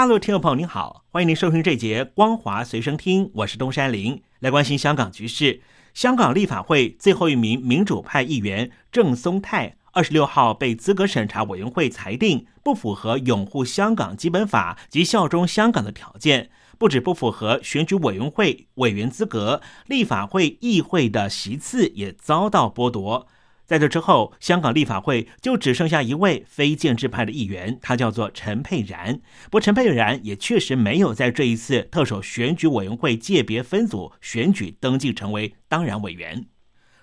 大陆听众朋友您好，欢迎您收听这节《光华随身听》，我是东山林，来关心香港局势。香港立法会最后一名民主派议员郑松泰，二十六号被资格审查委员会裁定不符合拥护香港基本法及效忠香港的条件，不止不符合选举委员会委员资格，立法会议会的席次也遭到剥夺。在这之后，香港立法会就只剩下一位非建制派的议员，他叫做陈佩然。不过，陈佩然也确实没有在这一次特首选举委员会界别分组选举登记成为当然委员。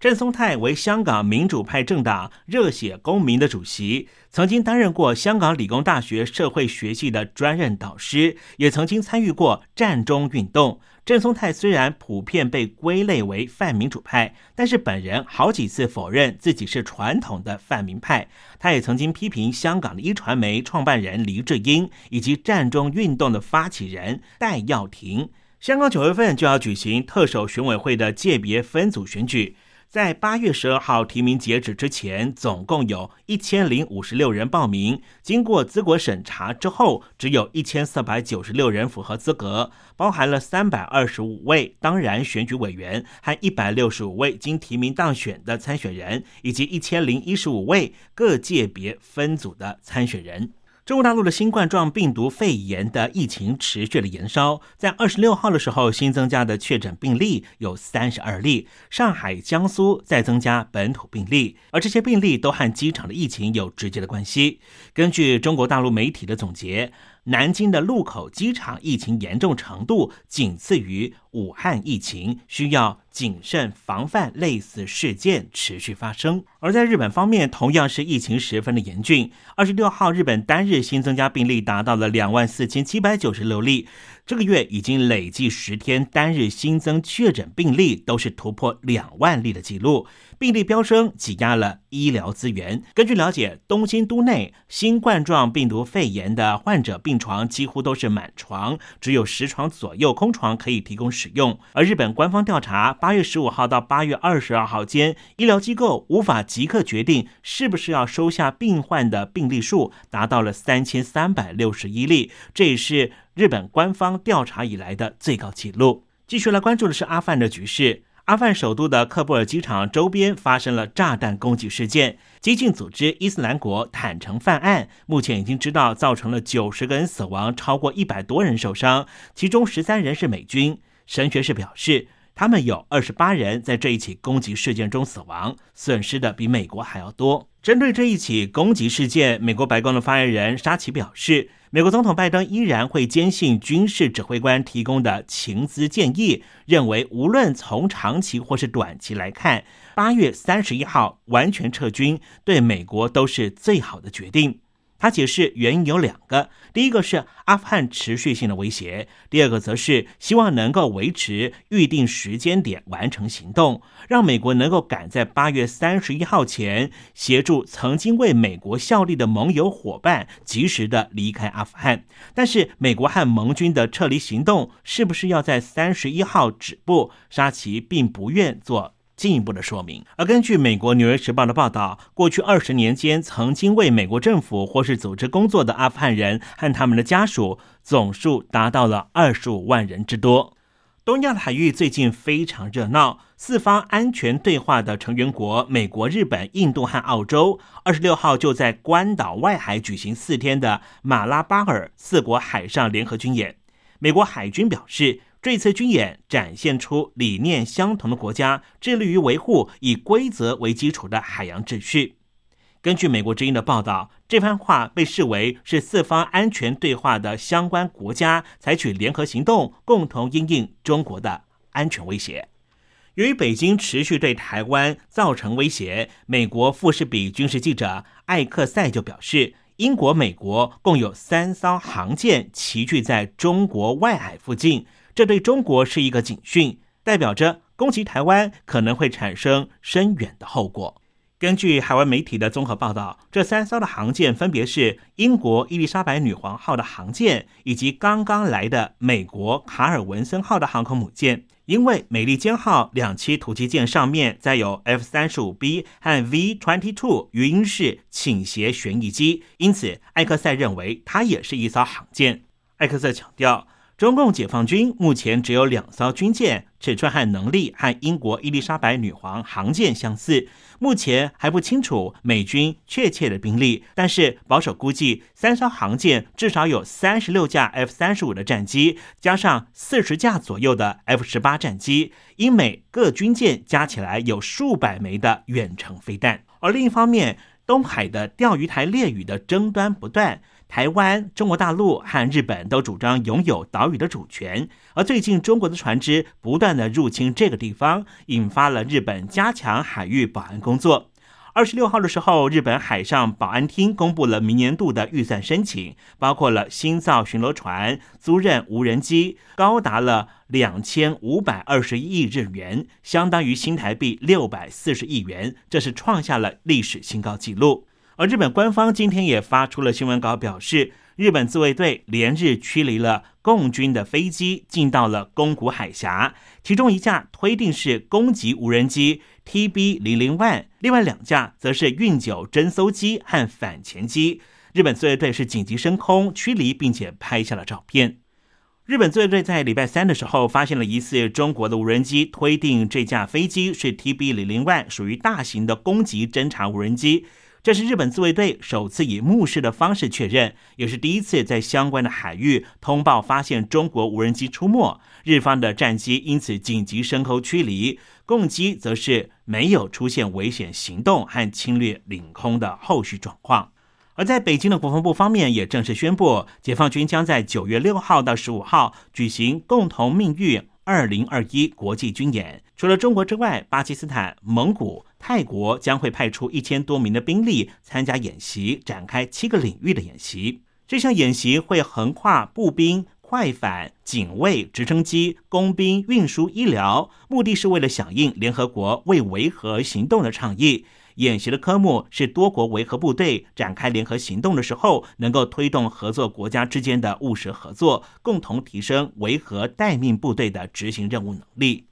郑松泰为香港民主派政党热血公民的主席，曾经担任过香港理工大学社会学系的专任导师，也曾经参与过战中运动。郑松泰虽然普遍被归类为泛民主派，但是本人好几次否认自己是传统的泛民派。他也曾经批评香港的一传媒创办人黎智英以及战中运动的发起人戴耀廷。香港九月份就要举行特首选委会的界别分组选举。在八月十二号提名截止之前，总共有一千零五十六人报名。经过资格审查之后，只有一千四百九十六人符合资格，包含了三百二十五位当然选举委员和一百六十五位经提名当选的参选人，以及一千零一十五位各界别分组的参选人。中国大陆的新冠状病毒肺炎的疫情持续的延烧，在二十六号的时候，新增加的确诊病例有三十二例，上海、江苏再增加本土病例，而这些病例都和机场的疫情有直接的关系。根据中国大陆媒体的总结。南京的禄口机场疫情严重程度仅次于武汉疫情，需要谨慎防范类似事件持续发生。而在日本方面，同样是疫情十分的严峻。二十六号，日本单日新增加病例达到了两万四千七百九十六例，这个月已经累计十天单日新增确诊病例都是突破两万例的记录。病例飙升，挤压了医疗资源。根据了解，东京都内新冠状病毒肺炎的患者病床几乎都是满床，只有十床左右空床可以提供使用。而日本官方调查，八月十五号到八月二十二号间，医疗机构无法即刻决定是不是要收下病患的病例数达到了三千三百六十一例，这也是日本官方调查以来的最高纪录。继续来关注的是阿富汗的局势。阿富汗首都的喀布尔机场周边发生了炸弹攻击事件，激进组织伊斯兰国坦诚犯案，目前已经知道造成了九十个人死亡，超过一百多人受伤，其中十三人是美军。神学士表示，他们有二十八人在这一起攻击事件中死亡，损失的比美国还要多。针对这一起攻击事件，美国白宫的发言人沙奇表示。美国总统拜登依然会坚信军事指挥官提供的情资建议，认为无论从长期或是短期来看，八月三十一号完全撤军对美国都是最好的决定。他解释原因有两个：第一个是阿富汗持续性的威胁；第二个则是希望能够维持预定时间点完成行动，让美国能够赶在八月三十一号前协助曾经为美国效力的盟友伙伴及时的离开阿富汗。但是，美国和盟军的撤离行动是不是要在三十一号止步？沙奇并不愿做。进一步的说明。而根据美国《纽约时报》的报道，过去二十年间，曾经为美国政府或是组织工作的阿富汗人和他们的家属总数达到了二十五万人之多。东亚的海域最近非常热闹，四方安全对话的成员国美国、日本、印度和澳洲，二十六号就在关岛外海举行四天的马拉巴尔四国海上联合军演。美国海军表示。这次军演展现出理念相同的国家致力于维护以规则为基础的海洋秩序。根据美国之音的报道，这番话被视为是四方安全对话的相关国家采取联合行动，共同应应中国的安全威胁。由于北京持续对台湾造成威胁，美国富士比军事记者艾克塞就表示，英国、美国共有三艘航舰齐聚在中国外海附近。这对中国是一个警讯，代表着攻击台湾可能会产生深远的后果。根据海外媒体的综合报道，这三艘的航舰分别是英国伊丽莎白女王号的航舰，以及刚刚来的美国卡尔文森号的航空母舰。因为美利坚号两栖突击舰上面载有 F 三十五 B 和 V twenty two 语音式倾斜旋翼机，因此艾克塞认为它也是一艘航舰。艾克塞强调。中共解放军目前只有两艘军舰，尺寸和能力和英国伊丽莎白女皇航舰相似。目前还不清楚美军确切的兵力，但是保守估计，三艘航舰至少有三十六架 F 三十五的战机，加上四十架左右的 F 十八战机，英美各军舰加起来有数百枚的远程飞弹。而另一方面，东海的钓鱼台列屿的争端不断。台湾、中国大陆和日本都主张拥有岛屿的主权，而最近中国的船只不断的入侵这个地方，引发了日本加强海域保安工作。二十六号的时候，日本海上保安厅公布了明年度的预算申请，包括了新造巡逻船、租赁无人机，高达了两千五百二十亿日元，相当于新台币六百四十亿元，这是创下了历史新高纪录。而日本官方今天也发出了新闻稿，表示日本自卫队连日驱离了共军的飞机，进到了宫古海峡，其中一架推定是攻击无人机 TB 零零万另外两架则是运九侦搜机和反潜机。日本自卫队是紧急升空驱离，并且拍下了照片。日本自卫队在礼拜三的时候发现了疑似中国的无人机，推定这架飞机是 TB 零零万属于大型的攻击侦察无人机。这是日本自卫队首次以目视的方式确认，也是第一次在相关的海域通报发现中国无人机出没。日方的战机因此紧急升空驱离，共机则是没有出现危险行动和侵略领空的后续状况。而在北京的国防部方面也正式宣布，解放军将在九月六号到十五号举行共同命运二零二一国际军演。除了中国之外，巴基斯坦、蒙古。泰国将会派出一千多名的兵力参加演习，展开七个领域的演习。这项演习会横跨步兵、快反、警卫、直升机、工兵、运输、医疗，目的是为了响应联合国为维和行动的倡议。演习的科目是多国维和部队展开联合行动的时候，能够推动合作国家之间的务实合作，共同提升维和待命部队的执行任务能力。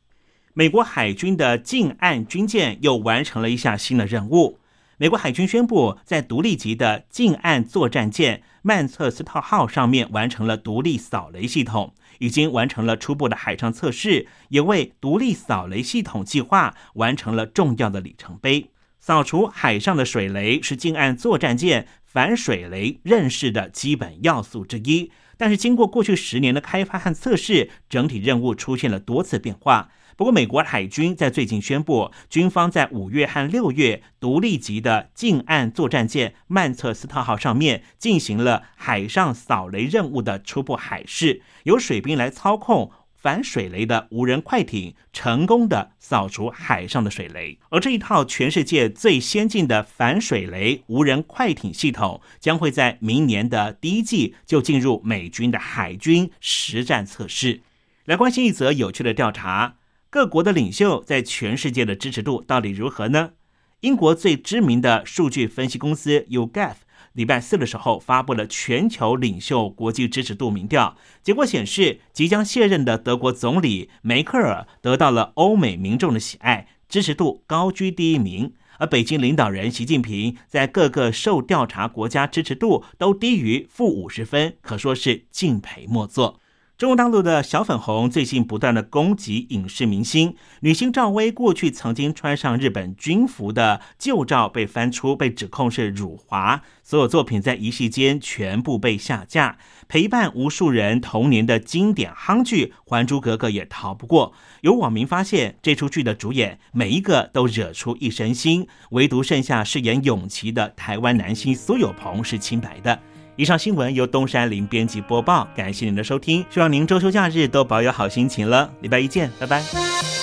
美国海军的近岸军舰又完成了一项新的任务。美国海军宣布，在独立级的近岸作战舰曼彻斯特号上面完成了独立扫雷系统，已经完成了初步的海上测试，也为独立扫雷系统计划完成了重要的里程碑。扫除海上的水雷是近岸作战舰反水雷认识的基本要素之一，但是经过过去十年的开发和测试，整体任务出现了多次变化。不过，美国海军在最近宣布，军方在五月和六月独立级的近岸作战舰曼彻斯特号上面进行了海上扫雷任务的初步海试，由水兵来操控反水雷的无人快艇，成功的扫除海上的水雷。而这一套全世界最先进的反水雷无人快艇系统，将会在明年的第一季就进入美军的海军实战测试。来关心一则有趣的调查。各国的领袖在全世界的支持度到底如何呢？英国最知名的数据分析公司 YouGov 礼拜四的时候发布了全球领袖国际支持度民调，结果显示，即将卸任的德国总理梅克尔得到了欧美民众的喜爱，支持度高居第一名。而北京领导人习近平在各个受调查国家支持度都低于负五十分，可说是敬陪末座。中国大陆的小粉红最近不断的攻击影视明星，女星赵薇过去曾经穿上日本军服的旧照被翻出，被指控是辱华，所有作品在一夕间全部被下架。陪伴无数人童年的经典夯剧《还珠格格》也逃不过。有网民发现，这出剧的主演每一个都惹出一身腥，唯独剩下饰演永琪的台湾男星苏有朋是清白的。以上新闻由东山林编辑播报，感谢您的收听，希望您周休假日都保有好心情了。礼拜一见，拜拜。